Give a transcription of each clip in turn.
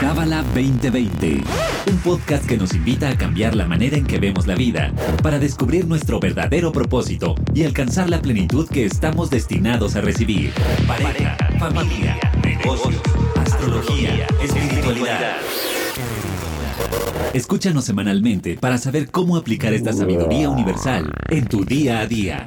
Cábala 2020, un podcast que nos invita a cambiar la manera en que vemos la vida para descubrir nuestro verdadero propósito y alcanzar la plenitud que estamos destinados a recibir. Pareja, familia, negocios, astrología, espiritualidad. Escúchanos semanalmente para saber cómo aplicar esta sabiduría universal en tu día a día.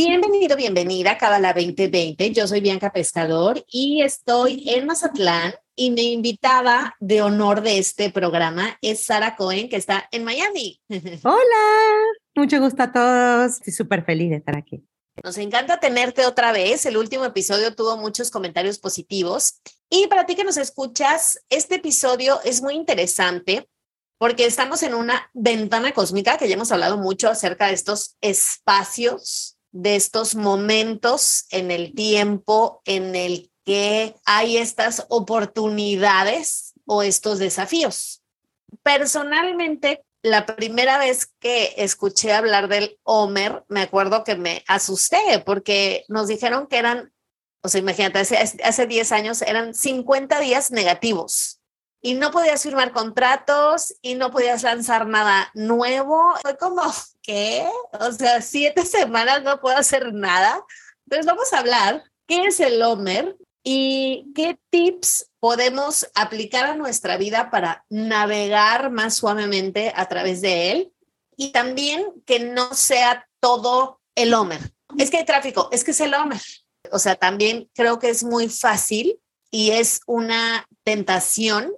Bienvenido, bienvenida a Cábala 2020. Yo soy Bianca Pescador y estoy en Mazatlán y mi invitada de honor de este programa es Sara Cohen, que está en Miami. Hola, mucho gusto a todos. Estoy súper feliz de estar aquí. Nos encanta tenerte otra vez. El último episodio tuvo muchos comentarios positivos. Y para ti que nos escuchas, este episodio es muy interesante porque estamos en una ventana cósmica que ya hemos hablado mucho acerca de estos espacios de estos momentos en el tiempo en el que hay estas oportunidades o estos desafíos. Personalmente, la primera vez que escuché hablar del Homer, me acuerdo que me asusté porque nos dijeron que eran, o sea, imagínate, hace, hace 10 años eran 50 días negativos y no podías firmar contratos y no podías lanzar nada nuevo. Fue como, ¿qué? O sea, siete semanas no puedo hacer nada. Entonces vamos a hablar qué es el Homer y qué tips podemos aplicar a nuestra vida para navegar más suavemente a través de él y también que no sea todo el Homer. Es que hay tráfico, es que es el Homer. O sea, también creo que es muy fácil y es una tentación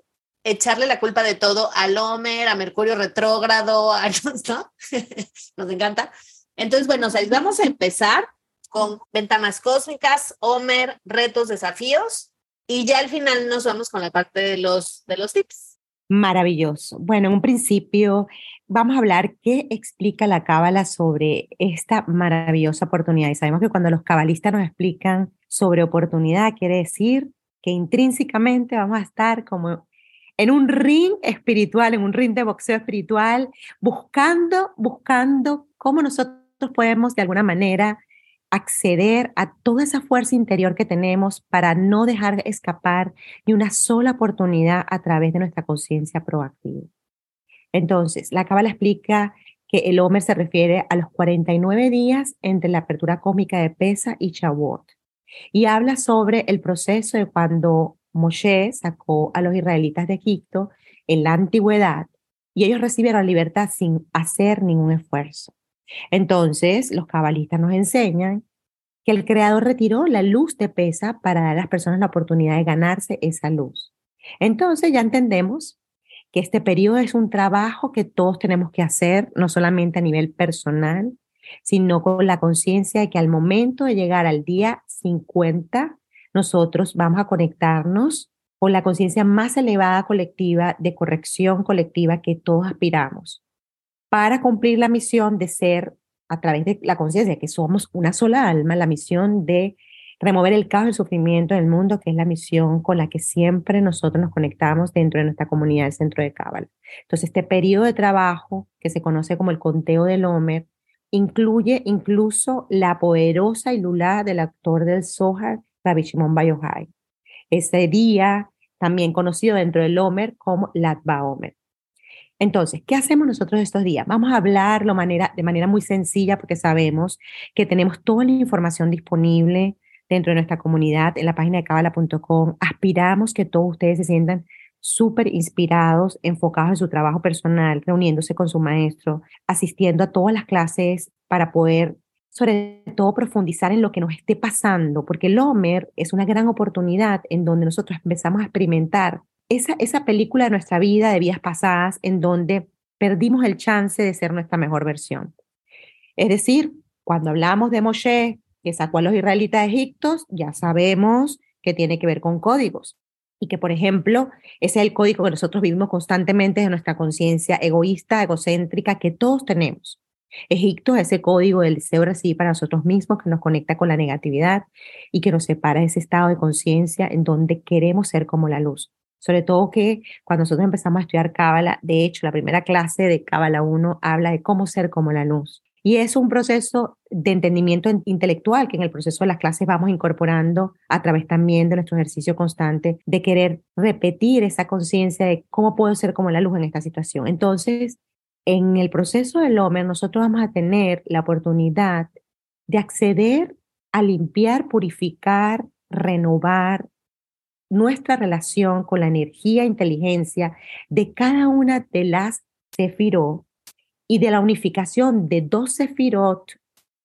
echarle la culpa de todo al Homer, a Mercurio retrógrado, a, ¿no? Nos encanta. Entonces, bueno, vamos a empezar con ventanas cósmicas, Homer, retos, desafíos, y ya al final nos vamos con la parte de los, de los tips. Maravilloso. Bueno, en un principio vamos a hablar qué explica la cábala sobre esta maravillosa oportunidad. Y sabemos que cuando los cabalistas nos explican sobre oportunidad, quiere decir que intrínsecamente vamos a estar como en un ring espiritual, en un ring de boxeo espiritual, buscando, buscando cómo nosotros podemos de alguna manera acceder a toda esa fuerza interior que tenemos para no dejar escapar ni una sola oportunidad a través de nuestra conciencia proactiva. Entonces, la Cábala explica que el Homer se refiere a los 49 días entre la apertura cósmica de Pesa y Shavuot y habla sobre el proceso de cuando Moshe sacó a los israelitas de Egipto en la antigüedad y ellos recibieron libertad sin hacer ningún esfuerzo. Entonces, los cabalistas nos enseñan que el Creador retiró la luz de pesa para dar a las personas la oportunidad de ganarse esa luz. Entonces, ya entendemos que este periodo es un trabajo que todos tenemos que hacer, no solamente a nivel personal, sino con la conciencia de que al momento de llegar al día 50, nosotros vamos a conectarnos con la conciencia más elevada colectiva de corrección colectiva que todos aspiramos para cumplir la misión de ser, a través de la conciencia que somos una sola alma, la misión de remover el caos y el sufrimiento del mundo, que es la misión con la que siempre nosotros nos conectamos dentro de nuestra comunidad del Centro de Cábala. Entonces, este periodo de trabajo, que se conoce como el conteo del Homer, incluye incluso la poderosa ilulá del actor del Zohar, Rabbi Shimon Bayohai. Ese día, también conocido dentro del Omer como Latba Omer. Entonces, ¿qué hacemos nosotros estos días? Vamos a hablarlo de manera muy sencilla porque sabemos que tenemos toda la información disponible dentro de nuestra comunidad en la página de cabala.com. Aspiramos que todos ustedes se sientan súper inspirados, enfocados en su trabajo personal, reuniéndose con su maestro, asistiendo a todas las clases para poder sobre todo profundizar en lo que nos esté pasando, porque el Homer es una gran oportunidad en donde nosotros empezamos a experimentar esa, esa película de nuestra vida, de vidas pasadas, en donde perdimos el chance de ser nuestra mejor versión. Es decir, cuando hablamos de Moshe, que sacó a los israelitas de Egipto, ya sabemos que tiene que ver con códigos. Y que, por ejemplo, ese es el código que nosotros vivimos constantemente de nuestra conciencia egoísta, egocéntrica, que todos tenemos. Egipto es ese código del deseo recibir para nosotros mismos que nos conecta con la negatividad y que nos separa de ese estado de conciencia en donde queremos ser como la luz. Sobre todo que cuando nosotros empezamos a estudiar Cábala, de hecho, la primera clase de Cábala 1 habla de cómo ser como la luz. Y es un proceso de entendimiento intelectual que en el proceso de las clases vamos incorporando a través también de nuestro ejercicio constante de querer repetir esa conciencia de cómo puedo ser como la luz en esta situación. Entonces, en el proceso del Homer, nosotros vamos a tener la oportunidad de acceder a limpiar, purificar, renovar nuestra relación con la energía e inteligencia de cada una de las sefirot y de la unificación de dos sefirot,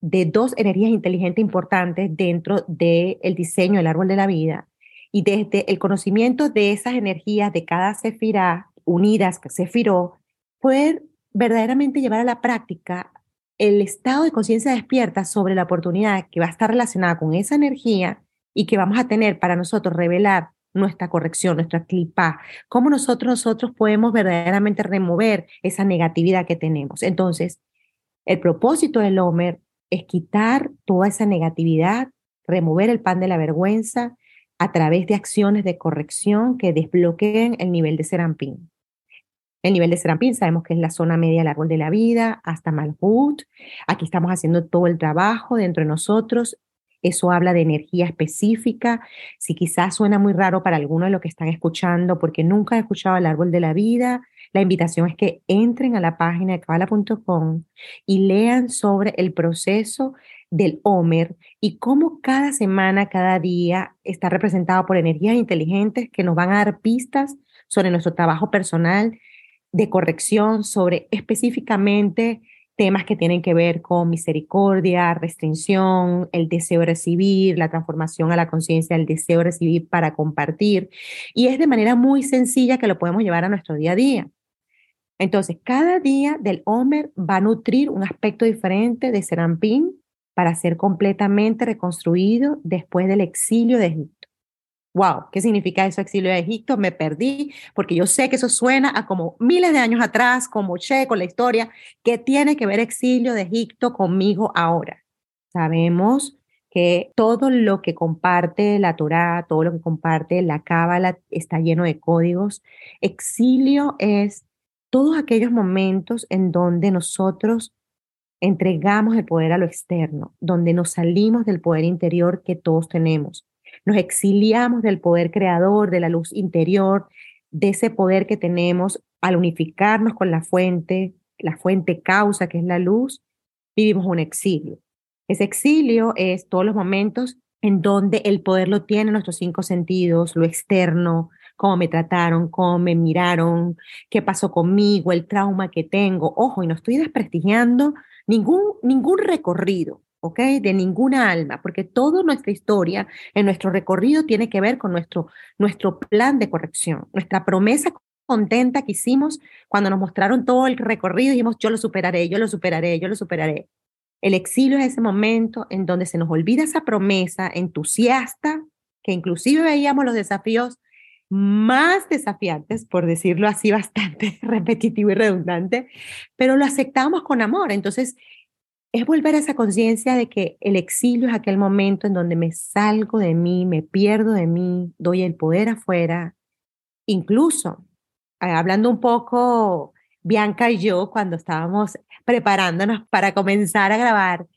de dos energías inteligentes importantes dentro del diseño del árbol de la vida. Y desde el conocimiento de esas energías de cada sefirá unidas, sefirot, poder verdaderamente llevar a la práctica el estado de conciencia despierta sobre la oportunidad que va a estar relacionada con esa energía y que vamos a tener para nosotros revelar nuestra corrección, nuestra clipa, cómo nosotros, nosotros podemos verdaderamente remover esa negatividad que tenemos. Entonces, el propósito del Homer es quitar toda esa negatividad, remover el pan de la vergüenza a través de acciones de corrección que desbloqueen el nivel de Serampín. El nivel de Serampín sabemos que es la zona media del árbol de la vida hasta Malhut. Aquí estamos haciendo todo el trabajo dentro de nosotros. Eso habla de energía específica. Si quizás suena muy raro para alguno de los que están escuchando porque nunca he escuchado el árbol de la vida, la invitación es que entren a la página de kabbalah.com y lean sobre el proceso del Homer y cómo cada semana, cada día está representado por energías inteligentes que nos van a dar pistas sobre nuestro trabajo personal de corrección sobre específicamente temas que tienen que ver con misericordia, restricción, el deseo de recibir, la transformación a la conciencia, el deseo de recibir para compartir. Y es de manera muy sencilla que lo podemos llevar a nuestro día a día. Entonces, cada día del Homer va a nutrir un aspecto diferente de Serampín para ser completamente reconstruido después del exilio de wow, ¿qué significa eso exilio de Egipto? Me perdí, porque yo sé que eso suena a como miles de años atrás, como Che, con la historia. ¿Qué tiene que ver exilio de Egipto conmigo ahora? Sabemos que todo lo que comparte la Torá, todo lo que comparte la Cábala está lleno de códigos. Exilio es todos aquellos momentos en donde nosotros entregamos el poder a lo externo, donde nos salimos del poder interior que todos tenemos nos exiliamos del poder creador, de la luz interior, de ese poder que tenemos al unificarnos con la fuente, la fuente causa que es la luz, vivimos un exilio. Ese exilio es todos los momentos en donde el poder lo tiene nuestros cinco sentidos, lo externo, cómo me trataron, cómo me miraron, qué pasó conmigo, el trauma que tengo. Ojo, y no estoy desprestigiando ningún, ningún recorrido. ¿Ok? De ninguna alma, porque toda nuestra historia en nuestro recorrido tiene que ver con nuestro, nuestro plan de corrección, nuestra promesa contenta que hicimos cuando nos mostraron todo el recorrido y dijimos, yo lo superaré, yo lo superaré, yo lo superaré. El exilio es ese momento en donde se nos olvida esa promesa entusiasta, que inclusive veíamos los desafíos más desafiantes, por decirlo así, bastante repetitivo y redundante, pero lo aceptamos con amor. Entonces, es volver a esa conciencia de que el exilio es aquel momento en donde me salgo de mí, me pierdo de mí, doy el poder afuera. Incluso, eh, hablando un poco, Bianca y yo, cuando estábamos preparándonos para comenzar a grabar,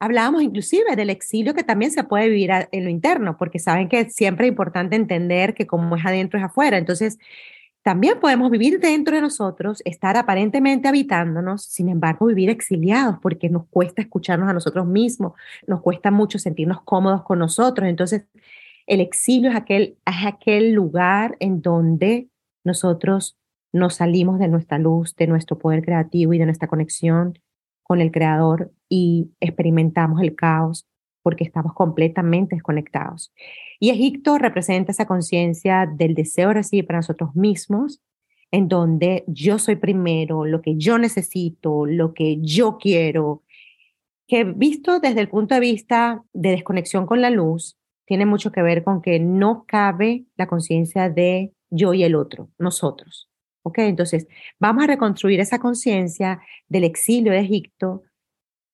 hablábamos inclusive del exilio que también se puede vivir en lo interno, porque saben que siempre es importante entender que como es adentro es afuera. Entonces, también podemos vivir dentro de nosotros, estar aparentemente habitándonos, sin embargo vivir exiliados porque nos cuesta escucharnos a nosotros mismos, nos cuesta mucho sentirnos cómodos con nosotros. Entonces, el exilio es aquel, es aquel lugar en donde nosotros nos salimos de nuestra luz, de nuestro poder creativo y de nuestra conexión con el Creador y experimentamos el caos porque estamos completamente desconectados. Y Egipto representa esa conciencia del deseo de recibir para nosotros mismos, en donde yo soy primero, lo que yo necesito, lo que yo quiero, que visto desde el punto de vista de desconexión con la luz, tiene mucho que ver con que no cabe la conciencia de yo y el otro, nosotros. ¿Ok? Entonces, vamos a reconstruir esa conciencia del exilio de Egipto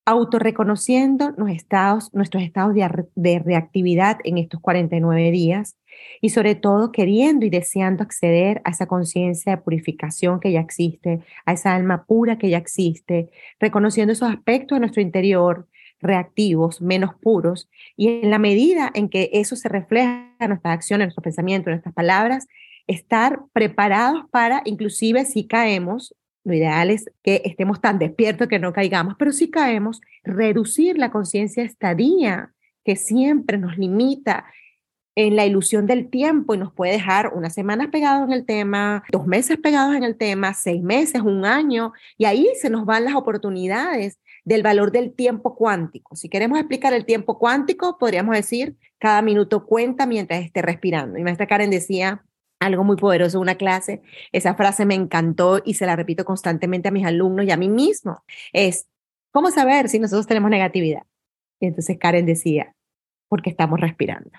autorreconociendo nuestros estados, de, reactividad en estos 49 días y sobre todo queriendo y deseando acceder a esa conciencia de purificación que ya existe, a esa alma pura que ya existe, reconociendo esos aspectos de nuestro interior reactivos, menos puros, y en la medida en que eso se refleja en nuestras acciones, en nuestros pensamientos, en nuestras palabras, estar preparados para, inclusive si caemos, lo ideal es que estemos tan despiertos que no caigamos, pero si caemos, reducir la conciencia estadía que siempre nos limita en la ilusión del tiempo y nos puede dejar unas semanas pegados en el tema, dos meses pegados en el tema, seis meses, un año, y ahí se nos van las oportunidades del valor del tiempo cuántico. Si queremos explicar el tiempo cuántico, podríamos decir, cada minuto cuenta mientras esté respirando. Y maestra Karen decía, algo muy poderoso una clase. Esa frase me encantó y se la repito constantemente a mis alumnos y a mí mismo. Es, ¿cómo saber si nosotros tenemos negatividad? Y entonces Karen decía, porque estamos respirando.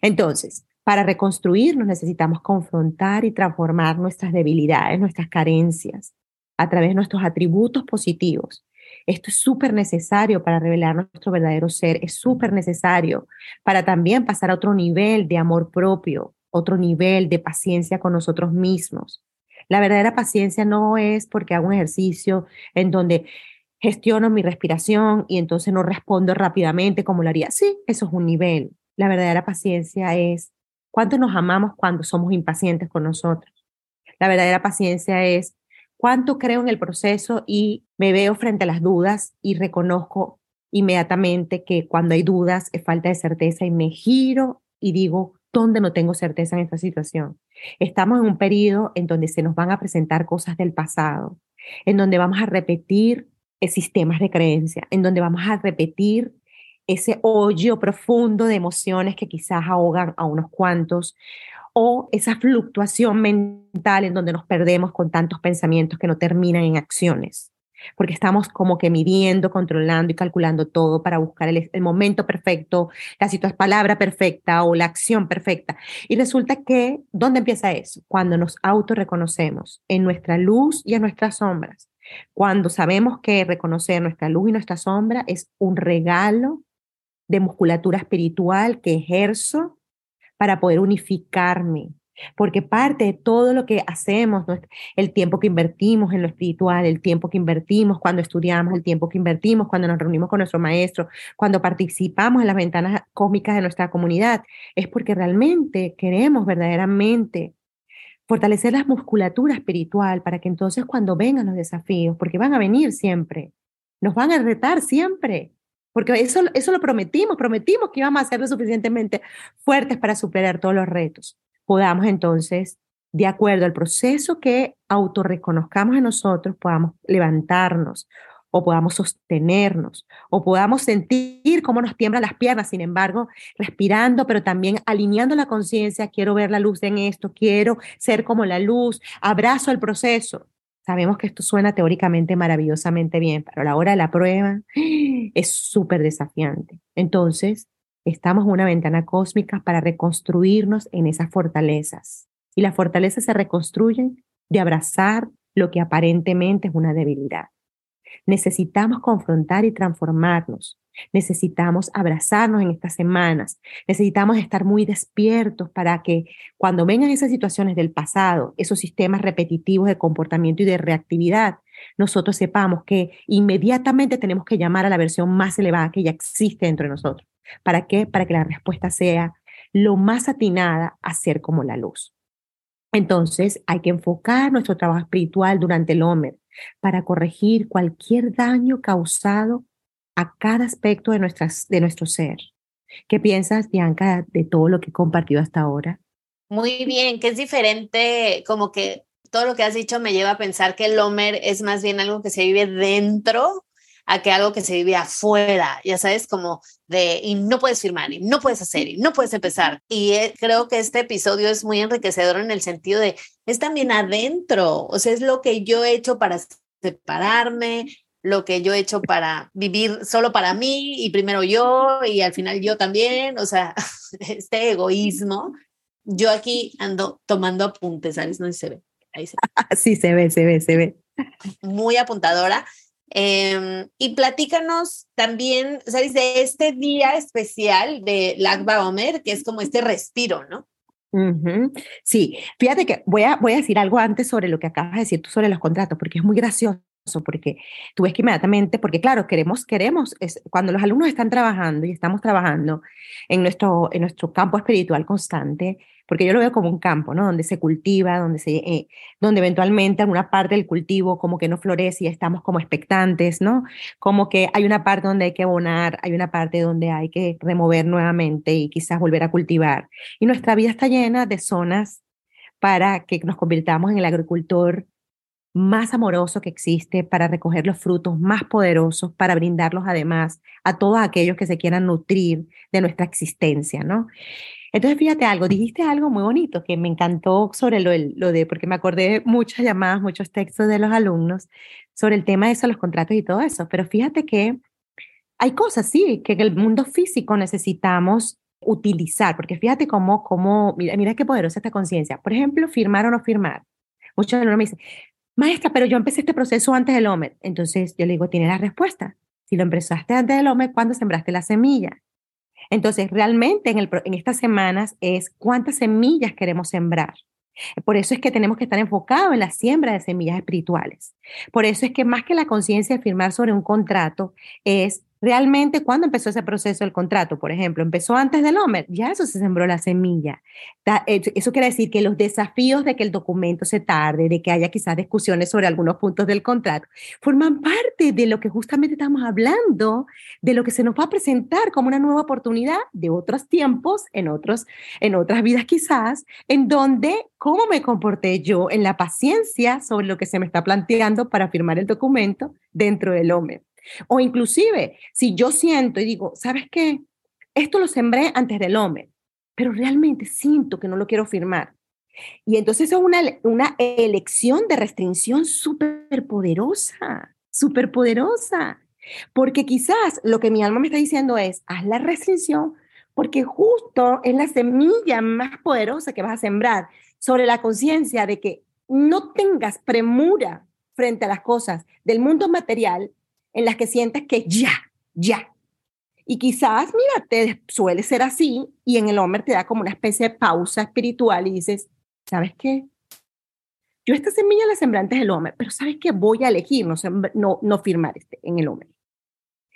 Entonces, para reconstruirnos necesitamos confrontar y transformar nuestras debilidades, nuestras carencias, a través de nuestros atributos positivos. Esto es súper necesario para revelar nuestro verdadero ser, es súper necesario para también pasar a otro nivel de amor propio, otro nivel de paciencia con nosotros mismos. La verdadera paciencia no es porque hago un ejercicio en donde gestiono mi respiración y entonces no respondo rápidamente como lo haría. Sí, eso es un nivel. La verdadera paciencia es cuánto nos amamos cuando somos impacientes con nosotros. La verdadera paciencia es cuánto creo en el proceso y me veo frente a las dudas y reconozco inmediatamente que cuando hay dudas es falta de certeza y me giro y digo, ¿dónde no tengo certeza en esta situación? Estamos en un periodo en donde se nos van a presentar cosas del pasado, en donde vamos a repetir sistemas de creencia, en donde vamos a repetir ese hoyo profundo de emociones que quizás ahogan a unos cuantos, o esa fluctuación mental en donde nos perdemos con tantos pensamientos que no terminan en acciones, porque estamos como que midiendo, controlando y calculando todo para buscar el, momento perfecto, la situación, palabra perfecta o la acción perfecta. Y resulta que, ¿dónde empieza eso? Cuando nos autorreconocemos en nuestra luz y en nuestras sombras. Cuando sabemos que reconocer nuestra luz y nuestra sombra es un regalo de musculatura espiritual que ejerzo para poder unificarme. Porque parte de todo lo que hacemos, el tiempo que invertimos en lo espiritual, el tiempo que invertimos cuando estudiamos, el tiempo que invertimos cuando nos reunimos con nuestro maestro, cuando participamos en las ventanas cósmicas de nuestra comunidad, es porque realmente queremos verdaderamente fortalecer la musculatura espiritual para que entonces cuando vengan los desafíos, porque van a venir siempre, nos van a retar siempre, porque eso, eso lo prometimos, prometimos que íbamos a ser lo suficientemente fuertes para superar todos los retos. Podamos entonces, de acuerdo al proceso que autorreconozcamos en nosotros, podamos levantarnos o podamos sostenernos o podamos sentir cómo nos tiemblan las piernas, sin embargo, respirando, pero también alineando la conciencia, quiero ver la luz en esto, quiero ser como la luz, abrazo el proceso. Sabemos que esto suena teóricamente maravillosamente bien, pero a la hora de la prueba es súper desafiante. Entonces, estamos en una ventana cósmica para reconstruirnos en esas fortalezas. Y las fortalezas se reconstruyen de abrazar lo que aparentemente es una debilidad. Necesitamos confrontar y transformarnos. Necesitamos abrazarnos en estas semanas. Necesitamos estar muy despiertos para que cuando vengan esas situaciones del pasado, esos sistemas repetitivos de comportamiento y de reactividad, nosotros sepamos que inmediatamente tenemos que llamar a la versión más elevada que ya existe dentro de nosotros. ¿Para qué? Para que la respuesta sea lo más atinada a ser como la luz. Entonces, hay que enfocar nuestro trabajo espiritual durante el Homer para corregir cualquier daño causado a cada aspecto de, nuestras, de nuestro ser. ¿Qué piensas, Bianca, de todo lo que he compartido hasta ahora? Muy bien, que es diferente, como que todo lo que has dicho me lleva a pensar que el Homer es más bien algo que se vive dentro a que algo que se vive afuera, ya sabes, como de, y no puedes firmar, y no puedes hacer, y no puedes empezar. Y eh, creo que este episodio es muy enriquecedor en el sentido de, es también adentro, o sea, es lo que yo he hecho para separarme, lo que yo he hecho para vivir solo para mí y primero yo y al final yo también, o sea, este egoísmo. Yo aquí ando tomando apuntes, ¿sabes? No se ve. Ahí se ve. Sí, se ve, se ve, se ve. Muy apuntadora Em, y platícanos también, ¿sabes? De este día especial de Lagba Omer, que es como este respiro, ¿no? Sí, fíjate que voy a, voy a decir algo antes sobre lo que acabas de decir tú sobre los contratos, porque es muy gracioso porque tú ves que inmediatamente, porque claro, queremos, queremos, es, cuando los alumnos están trabajando y estamos trabajando en nuestro, en nuestro campo espiritual constante, porque yo lo veo como un campo, ¿no? Donde se cultiva, donde, se, eh, donde eventualmente alguna parte del cultivo como que no florece y estamos como expectantes, ¿no? Como que hay una parte donde hay que abonar, hay una parte donde hay que remover nuevamente y quizás volver a cultivar. Y nuestra vida está llena de zonas para que nos convirtamos en el agricultor más amoroso que existe para recoger los frutos más poderosos, para brindarlos además a todos aquellos que se quieran nutrir de nuestra existencia, ¿no? Entonces, fíjate algo, dijiste algo muy bonito que me encantó sobre lo, de, porque me acordé muchas llamadas, muchos textos de los alumnos sobre el tema de eso, los contratos y todo eso, pero fíjate que hay cosas, sí, que en el mundo físico necesitamos utilizar, porque fíjate cómo, cómo mira, mira qué poderosa esta conciencia. Por ejemplo, firmar o no firmar. Muchos alumnos me dicen, maestra, pero yo empecé este proceso antes del OMED. Entonces yo le digo, tiene la respuesta. Si lo empezaste antes del OMED, ¿cuándo sembraste la semilla? Entonces, realmente en, en estas semanas es cuántas semillas queremos sembrar. Por eso es que tenemos que estar enfocados en la siembra de semillas espirituales. Por eso es que más que la conciencia de firmar sobre un contrato es Realmente, ¿cuándo empezó ese proceso del contrato? Por ejemplo, empezó antes del OMER, ya eso se sembró la semilla. Eso quiere decir que los desafíos de que el documento se tarde, de que haya quizás discusiones sobre algunos puntos del contrato, forman parte de lo que justamente estamos hablando, de lo que se nos va a presentar como una nueva oportunidad de otros tiempos, en, otros, en otras vidas quizás, en donde cómo me comporté yo en la paciencia sobre lo que se me está planteando para firmar el documento dentro del OMER. O inclusive, si yo siento y digo, ¿sabes qué? Esto lo sembré antes del hombre, pero realmente siento que no lo quiero firmar. Y entonces es una, una elección de restricción súper poderosa, súper poderosa. Porque quizás lo que mi alma me está diciendo es, haz la restricción, porque justo es la semilla más poderosa que vas a sembrar sobre la conciencia de que no tengas premura frente a las cosas del mundo material en las que sientes que ya, ya. Y quizás, mira, te suele ser así y en el hombre te da como una especie de pausa espiritual y dices, ¿sabes qué? Yo esta semilla la sembré antes del hombre, pero ¿sabes qué? Voy a elegir no, no, no firmar este en el hombre.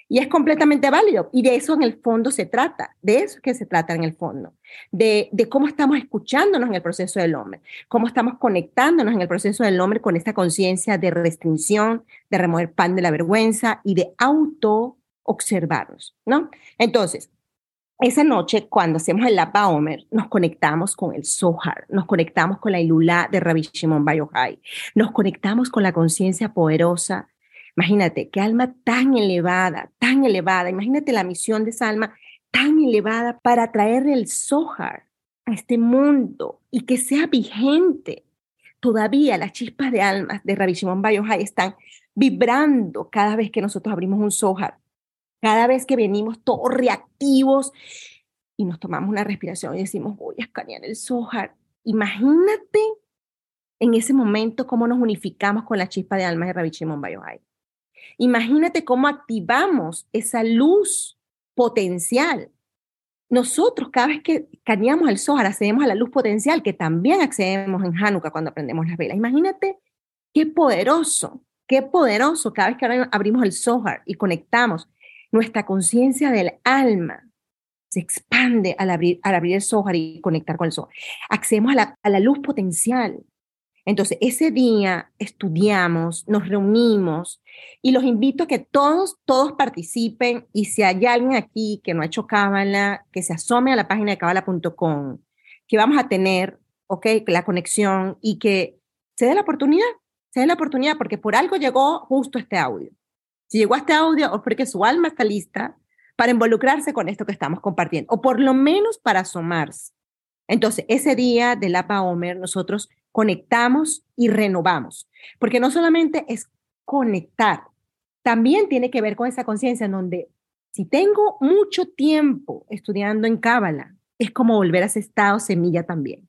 Y es completamente válido. Y de eso en el fondo se trata, de eso que se trata en el fondo, de, cómo estamos escuchándonos en el proceso del hombre, cómo estamos conectándonos en el proceso del hombre con esta conciencia de restricción, de remover pan de la vergüenza y de auto observarnos, ¿no? Entonces, esa noche, cuando hacemos el Lapa Omer, nos conectamos con el Zohar, nos conectamos con la Ilulá de Rabbi Shimon Bayohai, nos conectamos con la conciencia poderosa Imagínate, qué alma tan elevada, tan elevada. Imagínate la misión de esa alma tan elevada para traer el Zohar a este mundo y que sea vigente. Todavía las chispas de almas de Rabbi Shimon están vibrando cada vez que nosotros abrimos un Zohar, cada vez que venimos todos reactivos y nos tomamos una respiración y decimos, voy a escanear el Zohar. Imagínate en ese momento cómo nos unificamos con la chispa de almas de Rabbi Shimon Imagínate cómo activamos esa luz potencial. Nosotros cada vez que cañamos el Zohar accedemos a la luz potencial que también accedemos en Hanukkah cuando aprendemos las velas. Imagínate qué poderoso, qué poderoso cada vez que abrimos el Zohar y conectamos nuestra conciencia del alma se expande al abrir, al abrir el Zohar y conectar con el Zohar. Accedemos a la, a la luz potencial, entonces, ese día estudiamos, nos reunimos y los invito a que todos, todos participen y si hay alguien aquí que no ha hecho Cábala, que se asome a la página de cábala.com, que vamos a tener, ok, la conexión y que se dé la oportunidad, se dé la oportunidad porque por algo llegó justo este audio. Si llegó este audio o porque su alma está lista para involucrarse con esto que estamos compartiendo, o por lo menos para asomarse. Entonces, ese día de la Omer, nosotros conectamos y renovamos, porque no solamente es conectar, también tiene que ver con esa conciencia en donde si tengo mucho tiempo estudiando en Cábala, es como volver a ese estado semilla también,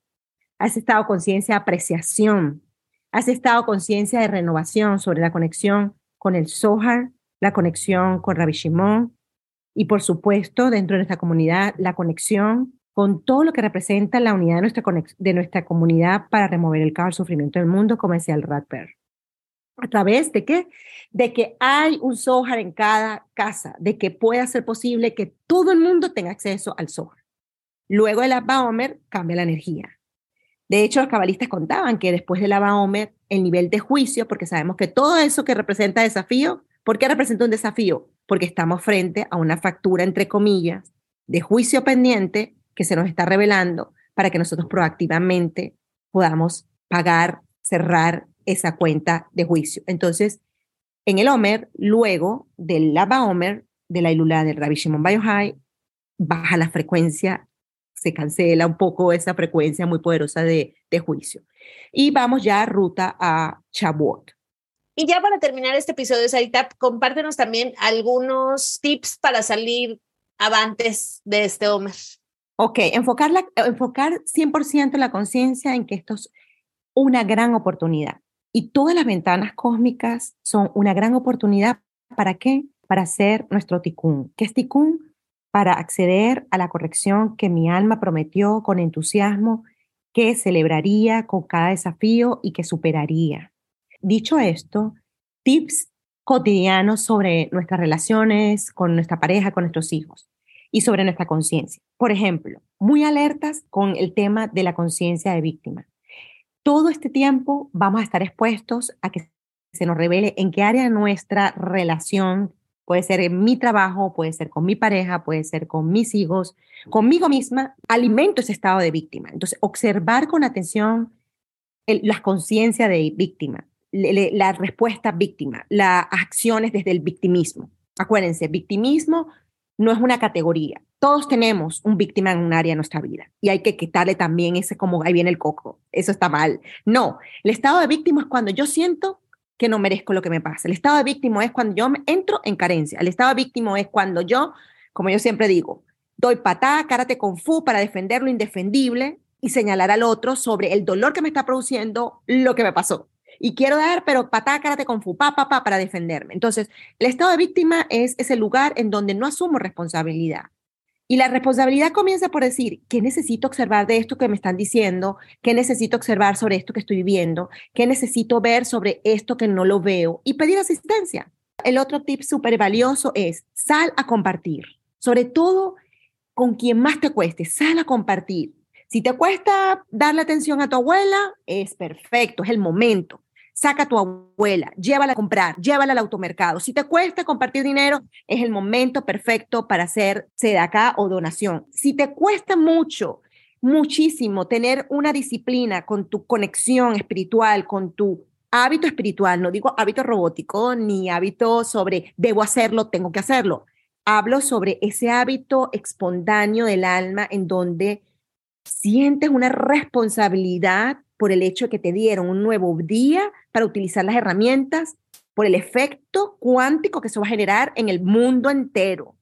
a ese estado conciencia de apreciación, a ese estado conciencia de renovación sobre la conexión con el Zohar, la conexión con Rabbi Shimon y por supuesto dentro de nuestra comunidad la conexión con todo lo que representa la unidad de nuestra, de nuestra comunidad para remover el caos, el sufrimiento del mundo, como decía el Radper. ¿A través de qué? De que hay un Zohar en cada casa, de que pueda ser posible que todo el mundo tenga acceso al Zohar. Luego de la Baomer cambia la energía. De hecho, los cabalistas contaban que después de la Baomer, el nivel de juicio, porque sabemos que todo eso que representa desafío, ¿por qué representa un desafío? Porque estamos frente a una factura, entre comillas, de juicio pendiente que se nos está revelando para que nosotros proactivamente podamos pagar, cerrar esa cuenta de juicio. Entonces, en el Omer, luego del Lava Omer, de la Ilula del Rabbi Shimon Bayohai, baja la frecuencia se cancela un poco esa frecuencia muy poderosa de, de juicio. Y vamos ya ruta a Shavuot. Y ya para terminar este episodio, Sarita, compártenos también algunos tips para salir avantes de este Homer. Ok, enfocar, la, enfocar 100% la conciencia en que esto es una gran oportunidad. Y todas las ventanas cósmicas son una gran oportunidad. ¿Para qué? Para hacer nuestro tikkun. ¿Qué es tikkun? para acceder a la corrección que mi alma prometió con entusiasmo que celebraría con cada desafío y que superaría. Dicho esto, tips cotidianos sobre nuestras relaciones con nuestra pareja, con nuestros hijos y sobre nuestra conciencia. Por ejemplo, muy alertas con el tema de la conciencia de víctima. Todo este tiempo vamos a estar expuestos a que se nos revele en qué área nuestra relación puede ser en mi trabajo, puede ser con mi pareja, puede ser con mis hijos, conmigo misma, alimento ese estado de víctima. Entonces, observar con atención la conciencia de víctima, la respuesta víctima, las acciones desde el victimismo. Acuérdense, victimismo no es una categoría. Todos tenemos un víctima en un área de nuestra vida y hay que quitarle también ese como ahí viene el coco. Eso está mal. No, el estado de víctima es cuando yo siento que no merezco lo que me pasa. El estado de víctima es cuando yo entro en carencia. El estado de víctima es cuando yo, como yo siempre digo, doy patada, karate con fu para defender lo indefendible y señalar al otro sobre el dolor que me está produciendo lo que me pasó. Y quiero dar, pero patada, karate con fu, pa, pa, pa, para defenderme. Entonces, el estado de víctima es ese lugar en donde no asumo responsabilidad. Y la responsabilidad comienza por decir, ¿qué necesito observar de esto que me están diciendo? ¿Qué necesito observar sobre esto que estoy viviendo? ¿Qué necesito ver sobre esto que no lo veo? Y pedir asistencia. El otro tip súper valioso es, sal a compartir. Sobre todo con quien más te cueste, sal a compartir. Si te cuesta darle atención a tu abuela, es perfecto, es el momento saca a tu abuela, llévala a comprar, llévala al automercado. Si te cuesta compartir dinero, es el momento perfecto para hacer acá o donación. Si te cuesta mucho, muchísimo tener una disciplina con tu conexión espiritual, con tu hábito espiritual, no digo hábito robótico ni hábito sobre debo hacerlo, tengo que hacerlo. Hablo sobre ese hábito espontáneo del alma en donde sientes una responsabilidad por el hecho de que te dieron un nuevo día para utilizar las herramientas, por el efecto cuántico que eso va a generar en el mundo entero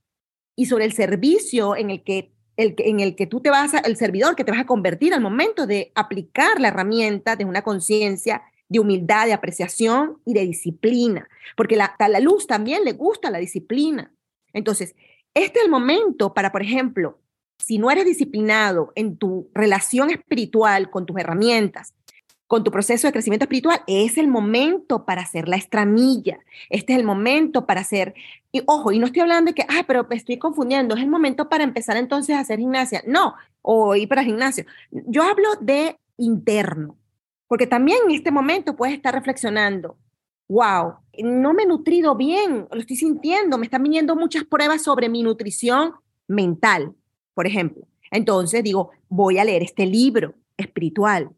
y sobre el servicio en el que, el, en el que tú te vas, a, el servidor que te vas a convertir al momento de aplicar la herramienta de una conciencia de humildad, de apreciación y de disciplina, porque la, la luz también le gusta la disciplina. Entonces, este es el momento para, por ejemplo, si no eres disciplinado en tu relación espiritual con tus herramientas, con tu proceso de crecimiento espiritual, es el momento para hacer la estramilla. Este es el momento para hacer, y ojo, y no estoy hablando de que, ah, pero me estoy confundiendo, es el momento para empezar entonces a hacer gimnasia. No, o ir para gimnasio. Yo hablo de interno, porque también en este momento puedes estar reflexionando, wow, no me he nutrido bien, lo estoy sintiendo, me están viniendo muchas pruebas sobre mi nutrición mental por ejemplo. Entonces digo, voy a leer este libro espiritual,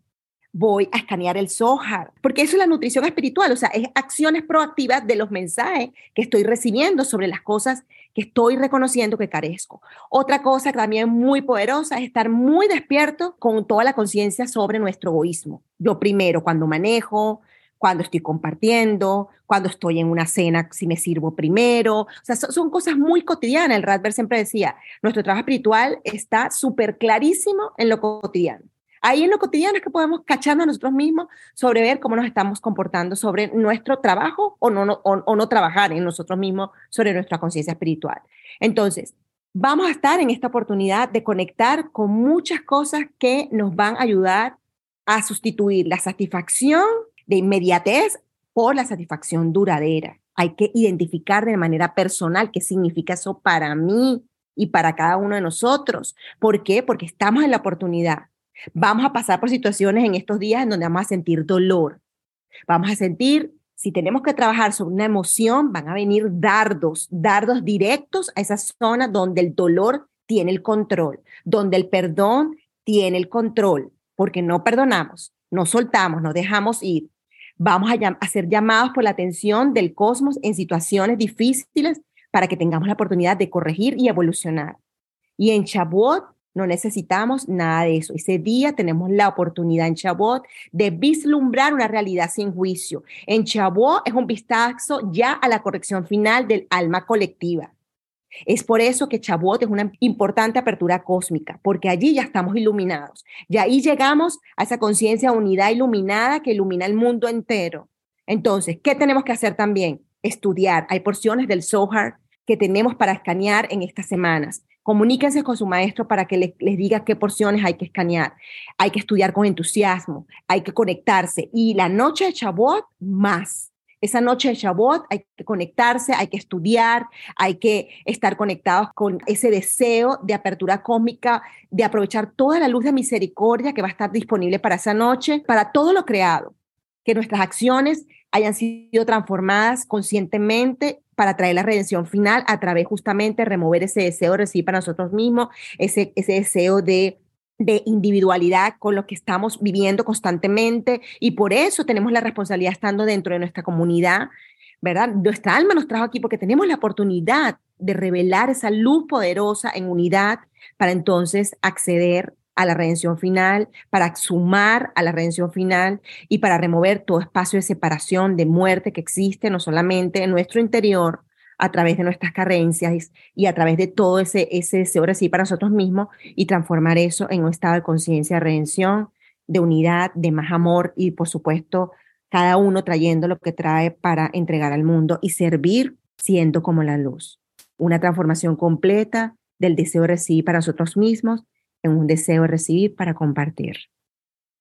voy a escanear el Zohar, porque eso es la nutrición espiritual, o sea, es acciones proactivas de los mensajes que estoy recibiendo sobre las cosas que estoy reconociendo que carezco. Otra cosa también muy poderosa es estar muy despierto con toda la conciencia sobre nuestro egoísmo. Yo primero, cuando manejo, cuando estoy compartiendo, cuando estoy en una cena, si me sirvo primero. O sea, son, cosas muy cotidianas. El Radber siempre decía, nuestro trabajo espiritual está súper clarísimo en lo cotidiano. Ahí en lo cotidiano es que podemos cacharnos a nosotros mismos sobre ver cómo nos estamos comportando sobre nuestro trabajo o no, o, o no trabajar en nosotros mismos sobre nuestra conciencia espiritual. Entonces, vamos a estar en esta oportunidad de conectar con muchas cosas que nos van a ayudar a sustituir la satisfacción de inmediatez por la satisfacción duradera. Hay que identificar de manera personal qué significa eso para mí y para cada uno de nosotros. ¿Por qué? Porque estamos en la oportunidad. Vamos a pasar por situaciones en estos días en donde vamos a sentir dolor. Vamos a sentir, si tenemos que trabajar sobre una emoción, van a venir dardos, dardos directos a esa zona donde el dolor tiene el control, donde el perdón tiene el control, porque no perdonamos, no soltamos, no dejamos ir. Vamos a, ser llamados por la atención del cosmos en situaciones difíciles para que tengamos la oportunidad de corregir y evolucionar. Y en Shavuot no necesitamos nada de eso. Ese día tenemos la oportunidad en Shavuot de vislumbrar una realidad sin juicio. En Shavuot es un vistazo ya a la corrección final del alma colectiva. Es por eso que Chabot es una importante apertura cósmica, porque allí ya estamos iluminados. Y ahí llegamos a esa conciencia unidad iluminada que ilumina el mundo entero. Entonces, ¿qué tenemos que hacer también? Estudiar. Hay porciones del Zohar que tenemos para escanear en estas semanas. Comuníquense con su maestro para que les, les, diga qué porciones hay que escanear. Hay que estudiar con entusiasmo, hay que conectarse. Y la noche de Chabot, más. Esa noche de Shabbat hay que conectarse, hay que estudiar, hay que estar conectados con ese deseo de apertura cósmica, de aprovechar toda la luz de misericordia que va a estar disponible para esa noche, para todo lo creado, que nuestras acciones hayan sido transformadas conscientemente para traer la redención final a través justamente de remover ese deseo de recibir para nosotros mismos, ese, ese deseo de de individualidad con lo que estamos viviendo constantemente y por eso tenemos la responsabilidad estando dentro de nuestra comunidad, ¿verdad? Nuestra alma nos trajo aquí porque tenemos la oportunidad de revelar esa luz poderosa en unidad para entonces acceder a la redención final, para sumar a la redención final y para remover todo espacio de separación, de muerte que existe no solamente en nuestro interior, a través de nuestras carencias y a través de todo ese, ese deseo de recibir para nosotros mismos y transformar eso en un estado de conciencia de redención, de unidad, de más amor y por supuesto cada uno trayendo lo que trae para entregar al mundo y servir siendo como la luz. Una transformación completa del deseo de recibir para nosotros mismos en un deseo de recibir para compartir.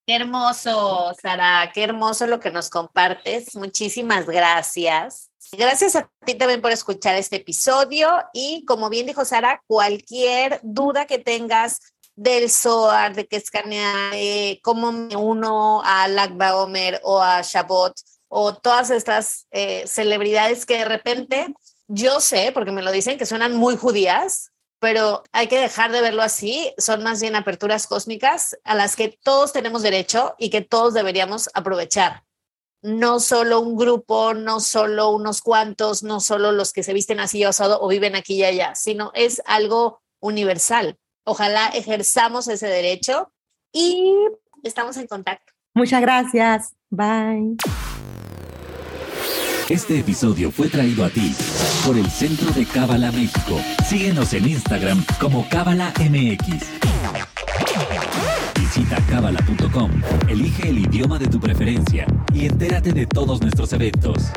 Qué hermoso, Sara, qué hermoso lo que nos compartes. Muchísimas gracias. Gracias a ti también por escuchar este episodio y como bien dijo Sara, cualquier duda que tengas del SOAR, de qué escanear, cómo me uno a Lagba Omer o a Shabbat o todas estas eh, celebridades que de repente yo sé, porque me lo dicen, que suenan muy judías, pero hay que dejar de verlo así, son más bien aperturas cósmicas a las que todos tenemos derecho y que todos deberíamos aprovechar no solo un grupo, no solo unos cuantos, no solo los que se visten así osado o viven aquí y allá, sino es algo universal. Ojalá ejerzamos ese derecho y estamos en contacto. Muchas gracias. Bye. Este episodio fue traído a ti por el Centro de Cábala México. Síguenos en Instagram como Cábala MX. Visita elige el idioma de tu preferencia y entérate de todos nuestros eventos.